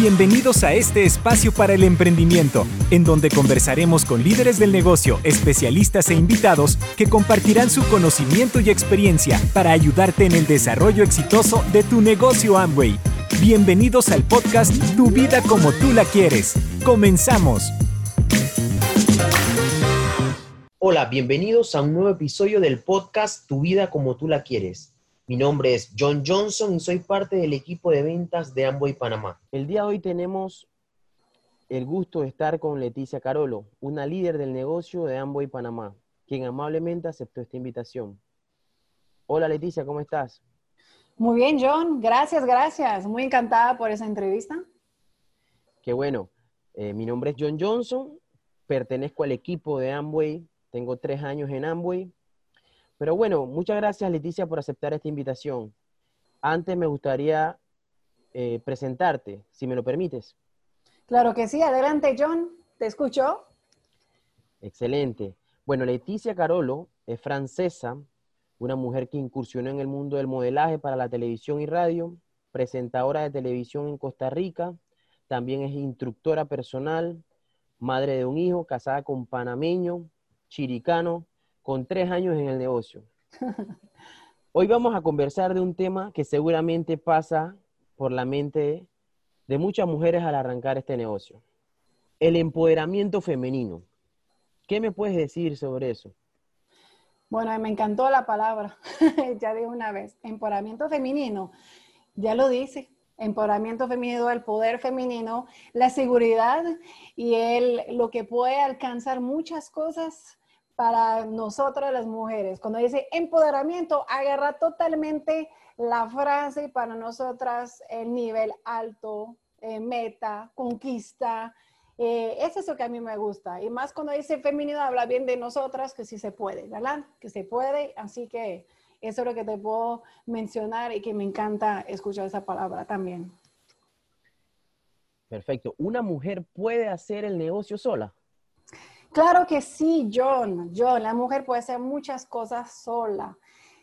Bienvenidos a este espacio para el emprendimiento, en donde conversaremos con líderes del negocio, especialistas e invitados que compartirán su conocimiento y experiencia para ayudarte en el desarrollo exitoso de tu negocio Amway. Bienvenidos al podcast Tu vida como tú la quieres. Comenzamos. Hola, bienvenidos a un nuevo episodio del podcast Tu vida como tú la quieres. Mi nombre es John Johnson y soy parte del equipo de ventas de Amway Panamá. El día de hoy tenemos el gusto de estar con Leticia Carolo, una líder del negocio de Amway Panamá, quien amablemente aceptó esta invitación. Hola Leticia, ¿cómo estás? Muy bien, John. Gracias, gracias. Muy encantada por esa entrevista. Qué bueno. Eh, mi nombre es John Johnson, pertenezco al equipo de Amway, tengo tres años en Amway pero bueno, muchas gracias Leticia por aceptar esta invitación. Antes me gustaría eh, presentarte, si me lo permites. Claro que sí, adelante John, te escucho. Excelente. Bueno, Leticia Carolo es francesa, una mujer que incursionó en el mundo del modelaje para la televisión y radio, presentadora de televisión en Costa Rica, también es instructora personal, madre de un hijo, casada con panameño, chiricano, con tres años en el negocio. Hoy vamos a conversar de un tema que seguramente pasa por la mente de muchas mujeres al arrancar este negocio. El empoderamiento femenino. ¿Qué me puedes decir sobre eso? Bueno, me encantó la palabra, ya de una vez. Empoderamiento femenino, ya lo dice. Empoderamiento femenino, el poder femenino, la seguridad y el, lo que puede alcanzar muchas cosas para nosotras las mujeres. Cuando dice empoderamiento, agarra totalmente la frase para nosotras el nivel alto, eh, meta, conquista. Eh, eso es lo que a mí me gusta. Y más cuando dice femenino, habla bien de nosotras, que sí se puede, ¿verdad? Que se puede. Así que eso es lo que te puedo mencionar y que me encanta escuchar esa palabra también. Perfecto. ¿Una mujer puede hacer el negocio sola? Claro que sí, John. John, la mujer puede hacer muchas cosas sola.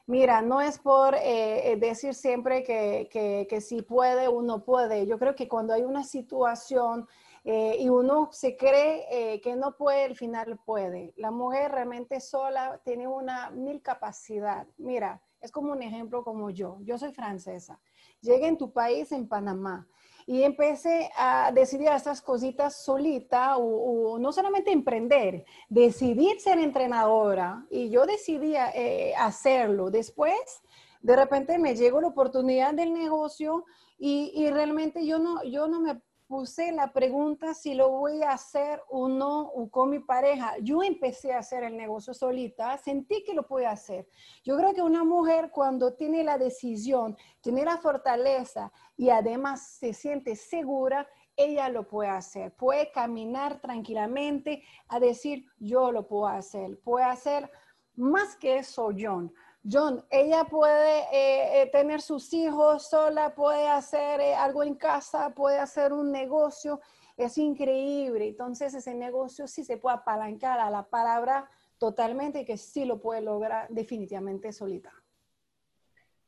Mira, no es por eh, eh, decir siempre que, si puede, uno puede. Yo creo que cuando hay una situación eh, y uno se cree que no puede, al final puede. La mujer realmente sola tiene una mil capacidad. Mira, es como un ejemplo como yo. Yo soy francesa. Llegué en tu país, en Panamá y empecé a decidir estas cositas solita o, no solamente emprender, decidir ser entrenadora y yo decidí eh, hacerlo. Después, de repente me llegó la oportunidad del negocio y, realmente yo no, yo no me puse la pregunta si lo voy a hacer o no con mi pareja. Yo empecé a hacer el negocio solita, sentí que lo pude hacer. Yo creo que una mujer cuando tiene la decisión, tiene la fortaleza y además se siente segura, ella lo puede hacer. Puede caminar tranquilamente a decir, yo lo puedo hacer. Puede hacer más que eso, John. John, ella puede eh, eh, tener sus hijos sola, puede hacer eh, algo en casa, puede hacer un negocio. Es increíble. Entonces ese negocio sí se puede apalancar a la palabra totalmente y que sí lo puede lograr definitivamente solita.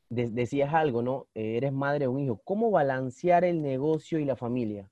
decías algo, ¿no? eres madre de un hijo. ¿Cómo balancear el negocio y la familia?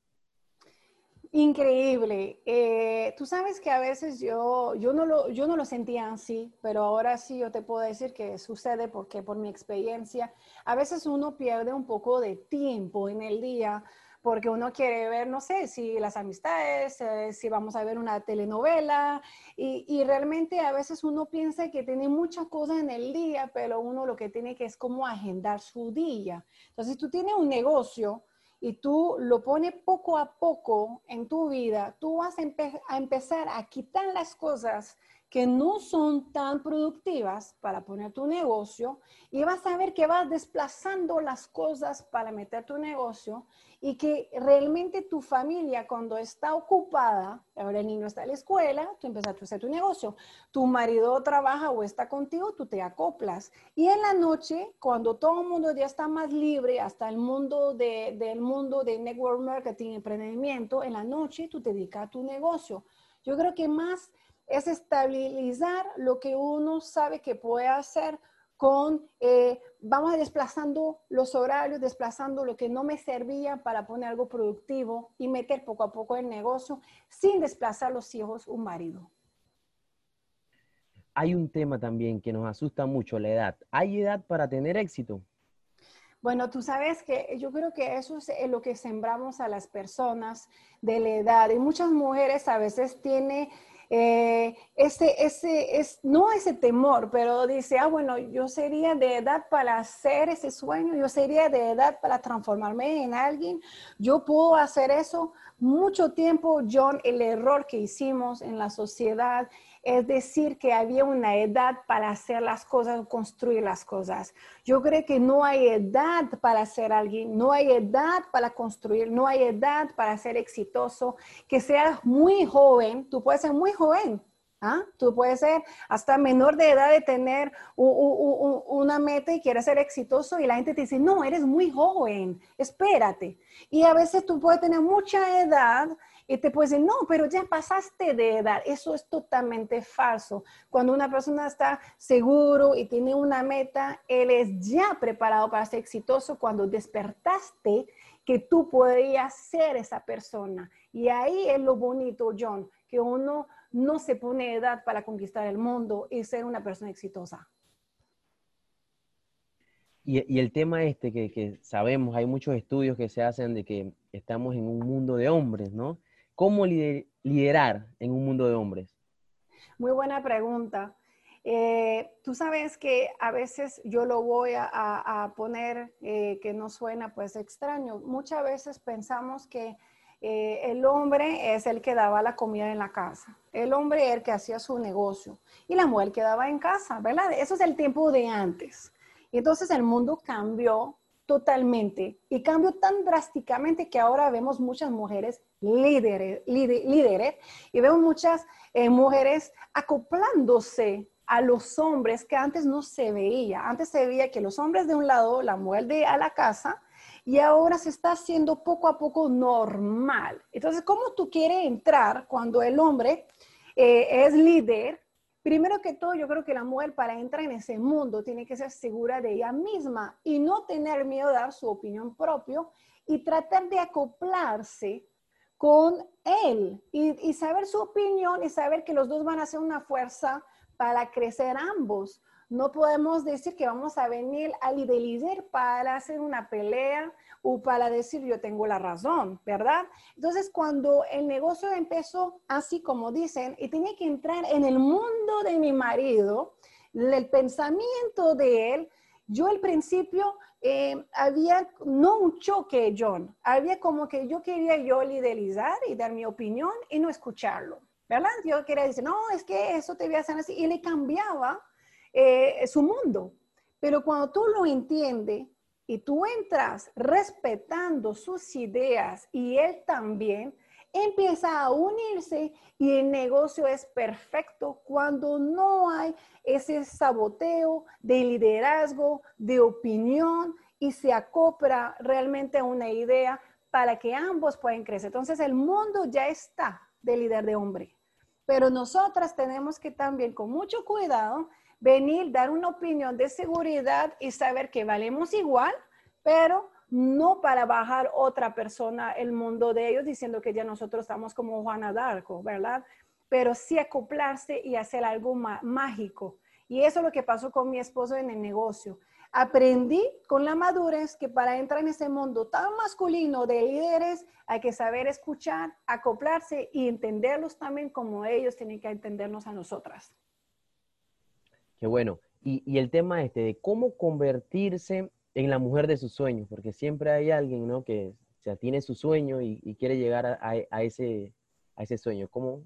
Increíble. Eh, tú sabes que a veces yo, yo, no lo, yo no lo sentía así, pero ahora sí yo te puedo decir que sucede porque por mi experiencia, a veces uno pierde un poco de tiempo en el día porque uno quiere ver, no sé, si las amistades, eh, si vamos a ver una telenovela, y, y, realmente a veces uno piensa que tiene muchas cosas en el día, pero uno lo que tiene que es como agendar su día. Entonces, tú tienes un negocio, y tú lo pones poco a poco en tu vida, tú vas a, empezar a quitar las cosas que no son tan productivas para poner tu negocio y vas a ver que vas desplazando las cosas para meter tu negocio y que realmente tu familia cuando está ocupada, ahora el niño está en la escuela, tú empiezas a hacer tu negocio, tu marido trabaja o está contigo, tú te acoplas. Y en la noche, cuando todo el mundo ya está más libre, hasta el mundo de, del mundo de network marketing, emprendimiento, en la noche tú te dedicas a tu negocio. Yo creo que más es estabilizar lo que uno sabe que puede hacer con eh, vamos desplazando los horarios, desplazando lo que no me servía para poner algo productivo y meter poco a poco el negocio sin desplazar los hijos, un marido. Hay un tema también que nos asusta mucho, la edad. ¿Hay edad para tener éxito? Bueno, tú sabes que yo creo que eso es lo que sembramos a las personas de la edad. Y muchas mujeres a veces tienen eh, ese, ese, es, no ese temor, pero dice, ah, bueno, yo sería de edad para hacer ese sueño, yo sería de edad para transformarme en alguien, yo puedo hacer eso. Mucho tiempo, John, el error que hicimos en la sociedad es decir que había una edad para hacer las cosas, construir las cosas. Yo creo que no hay edad para ser alguien, no hay edad para construir, no hay edad para ser exitoso. Que seas muy joven, tú puedes ser muy joven, ¿Ah? Tú puedes ser hasta menor de edad de tener una meta y quieres ser exitoso y la gente te dice, no, eres muy joven, espérate. Y a veces tú puedes tener mucha edad y te puede decir, no, pero ya pasaste de edad. Eso es totalmente falso. Cuando una persona está seguro y tiene una meta, él es ya preparado para ser exitoso cuando despertaste que tú podías ser esa persona. Y ahí es lo bonito, John, que uno no se pone edad para conquistar el mundo y ser una persona exitosa. Y, el tema este que, que, sabemos, hay muchos estudios que se hacen de que estamos en un mundo de hombres, ¿no? ¿Cómo liderar en un mundo de hombres? Muy buena pregunta. Eh, tú sabes que a veces yo lo voy a, poner eh, que no suena pues extraño. Muchas veces pensamos que eh, el hombre es el que daba la comida en la casa. El hombre es el que hacía su negocio y la mujer quedaba en casa, ¿verdad? Eso es el tiempo de antes. Y entonces el mundo cambió totalmente y cambió tan drásticamente que ahora vemos muchas mujeres líderes, líderes y vemos muchas eh, mujeres acoplándose a los hombres que antes no se veía. Antes se veía que los hombres de un lado, la mujer de a la casa, y ahora se está haciendo poco a poco normal. Entonces, ¿cómo tú quieres entrar cuando el hombre eh, es líder? Primero que todo, yo creo que la mujer para entrar en ese mundo tiene que ser segura de ella misma y no tener miedo de dar su opinión propia y tratar de acoplarse con él y, saber su opinión y saber que los dos van a ser una fuerza para crecer ambos. No podemos decir que vamos a venir a líder para hacer una pelea o para decir yo tengo la razón, ¿verdad? Entonces, cuando el negocio empezó así como dicen, y tenía que entrar en el mundo de mi marido, el pensamiento de él, yo al principio eh, había no un choque, John, había como que yo quería yo liderizar y dar mi opinión y no escucharlo, ¿verdad? Yo quería decir, no, es que eso te voy a hacer así, y le cambiaba eh, su mundo. Pero cuando tú lo entiendes, y tú entras respetando sus ideas y él también, empieza a unirse y el negocio es perfecto cuando no hay ese saboteo de liderazgo, de opinión y se acopla realmente a una idea para que ambos puedan crecer. Entonces el mundo ya está de líder de hombre, pero nosotras tenemos que también con mucho cuidado venir, dar una opinión de seguridad y saber que valemos igual, pero no para bajar otra persona el mundo de ellos diciendo que ya nosotros estamos como Juana d'Arco, ¿verdad? Pero sí acoplarse y hacer algo mágico. Y eso es lo que pasó con mi esposo en el negocio. Aprendí con la madurez que para entrar en ese mundo tan masculino de líderes hay que saber escuchar, acoplarse y entenderlos también como ellos tienen que entendernos a nosotras. Qué bueno. Y, el tema este de cómo convertirse en la mujer de sus sueños, porque siempre hay alguien, ¿no? Que tiene su sueño y, quiere llegar a, ese, a ese sueño. ¿Cómo,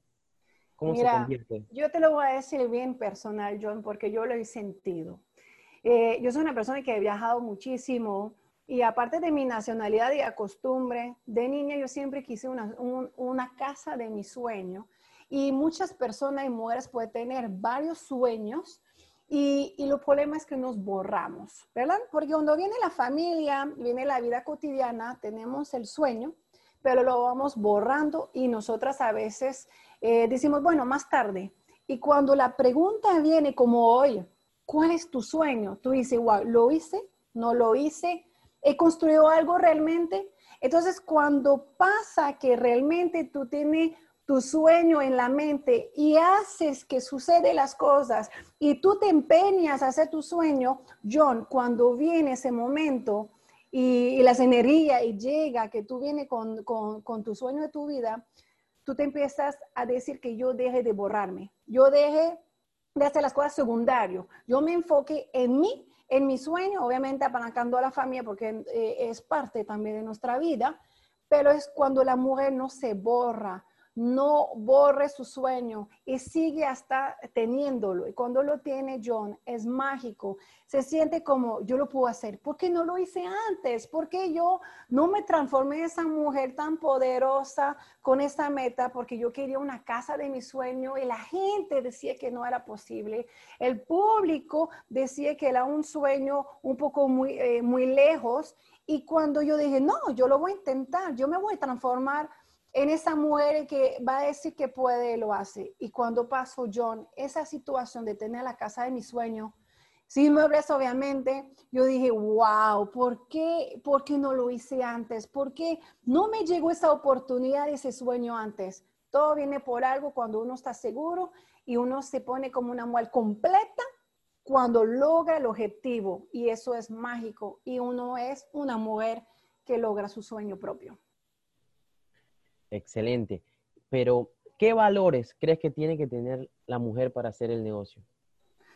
cómo se convierte? Yo te lo voy a decir bien personal, John, porque yo lo he sentido. Eh, yo soy una persona que he viajado muchísimo y aparte de mi nacionalidad y costumbre, de niña yo siempre quise una, una casa de mi sueño. Y muchas personas y mujeres pueden tener varios sueños, y, y los problemas es que nos borramos, ¿verdad? Porque cuando viene la familia, viene la vida cotidiana, tenemos el sueño, pero lo vamos borrando y nosotras a veces eh, decimos, bueno, más tarde. Y cuando la pregunta viene como hoy, ¿cuál es tu sueño? Tú dices, wow, lo hice no lo hice, he construido algo realmente. Entonces, cuando pasa que realmente tú tienes tu sueño en la mente y haces que sucede las cosas y tú te empeñas a hacer tu sueño, John, cuando viene ese momento y, las energías y llega que tú vienes con, con, tu sueño de tu vida, tú te empiezas a decir que yo deje de borrarme, yo deje de hacer las cosas secundarias, yo me enfoque en mí, en mi sueño, obviamente apalancando a la familia porque eh, es parte también de nuestra vida, pero es cuando la mujer no se borra, no borre su sueño y sigue hasta teniéndolo. Y cuando lo tiene John, es mágico. Se siente como, yo lo puedo hacer. ¿Por qué no lo hice antes? ¿Por qué yo no me transformé en esa mujer tan poderosa con esa meta? Porque yo quería una casa de mi sueño y la gente decía que no era posible. El público decía que era un sueño un poco muy, eh, muy lejos. Y cuando yo dije, no, yo lo voy a intentar, yo me voy a transformar en esa mujer que va a decir que puede, lo hace. Y cuando pasó John, esa situación de tener la casa de mi sueño, sin muebles obviamente, yo dije, wow, ¿por qué, ¿por qué no lo hice antes? ¿Por qué no me llegó esa oportunidad, ese sueño antes? Todo viene por algo cuando uno está seguro y uno se pone como una mujer completa cuando logra el objetivo. Y eso es mágico. Y uno es una mujer que logra su sueño propio. Excelente. Pero, ¿qué valores crees que tiene que tener la mujer para hacer el negocio?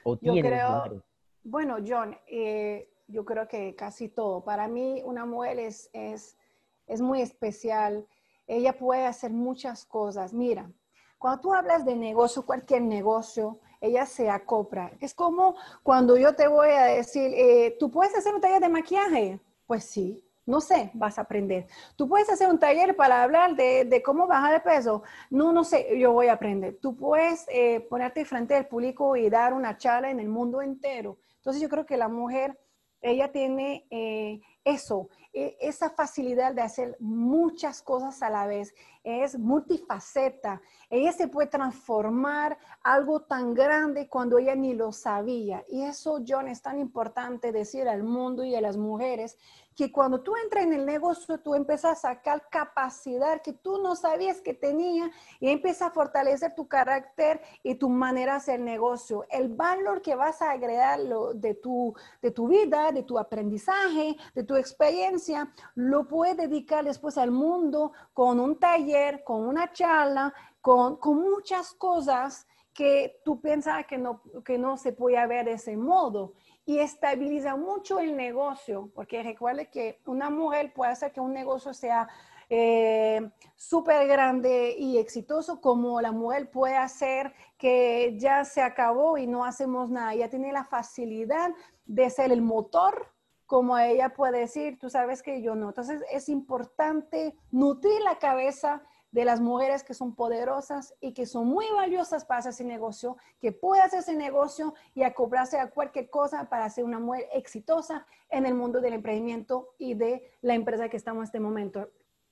¿O yo creo, bueno, John, eh, yo creo que casi todo. Para mí, una mujer es, es, es muy especial. Ella puede hacer muchas cosas. Mira, cuando tú hablas de negocio, cualquier negocio, ella se acopla. Es como cuando yo te voy a decir, eh, ¿tú puedes hacer un taller de maquillaje? Pues sí, no sé, vas a aprender. Tú puedes hacer un taller para hablar de, cómo bajar de peso. No, no sé, yo voy a aprender. Tú puedes eh, ponerte frente al público y dar una charla en el mundo entero. Entonces yo creo que la mujer, ella tiene eh, eso, e, esa facilidad de hacer muchas cosas a la vez. Es multifaceta. Ella se puede transformar algo tan grande cuando ella ni lo sabía. Y eso, John, es tan importante decir al mundo y a las mujeres que cuando tú entras en el negocio, tú empiezas a sacar capacidad que tú no sabías que tenía y empiezas a fortalecer tu carácter y tu manera de hacer negocio. El valor que vas a agregar de tu, de tu vida, de tu aprendizaje, de tu experiencia, lo puedes dedicar después al mundo con un taller, con una charla, con, con muchas cosas que tú piensas que no, que no se puede ver de ese modo y estabiliza mucho el negocio, porque recuerde que una mujer puede hacer que un negocio sea eh, súper grande y exitoso, como la mujer puede hacer que ya se acabó y no hacemos nada. Ella tiene la facilidad de ser el motor, como ella puede decir, tú sabes que yo no. Entonces es importante nutrir la cabeza de las mujeres que son poderosas y que son muy valiosas para hacer ese negocio, que puede hacer ese negocio y acoplarse a cualquier cosa para ser una mujer exitosa en el mundo del emprendimiento y de la empresa que estamos en este momento.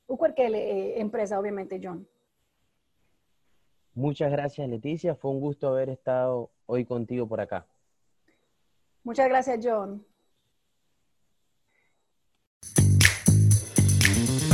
O cualquier eh, empresa, obviamente, John. Muchas gracias, Leticia. Fue un gusto haber estado hoy contigo por acá. Muchas gracias, John.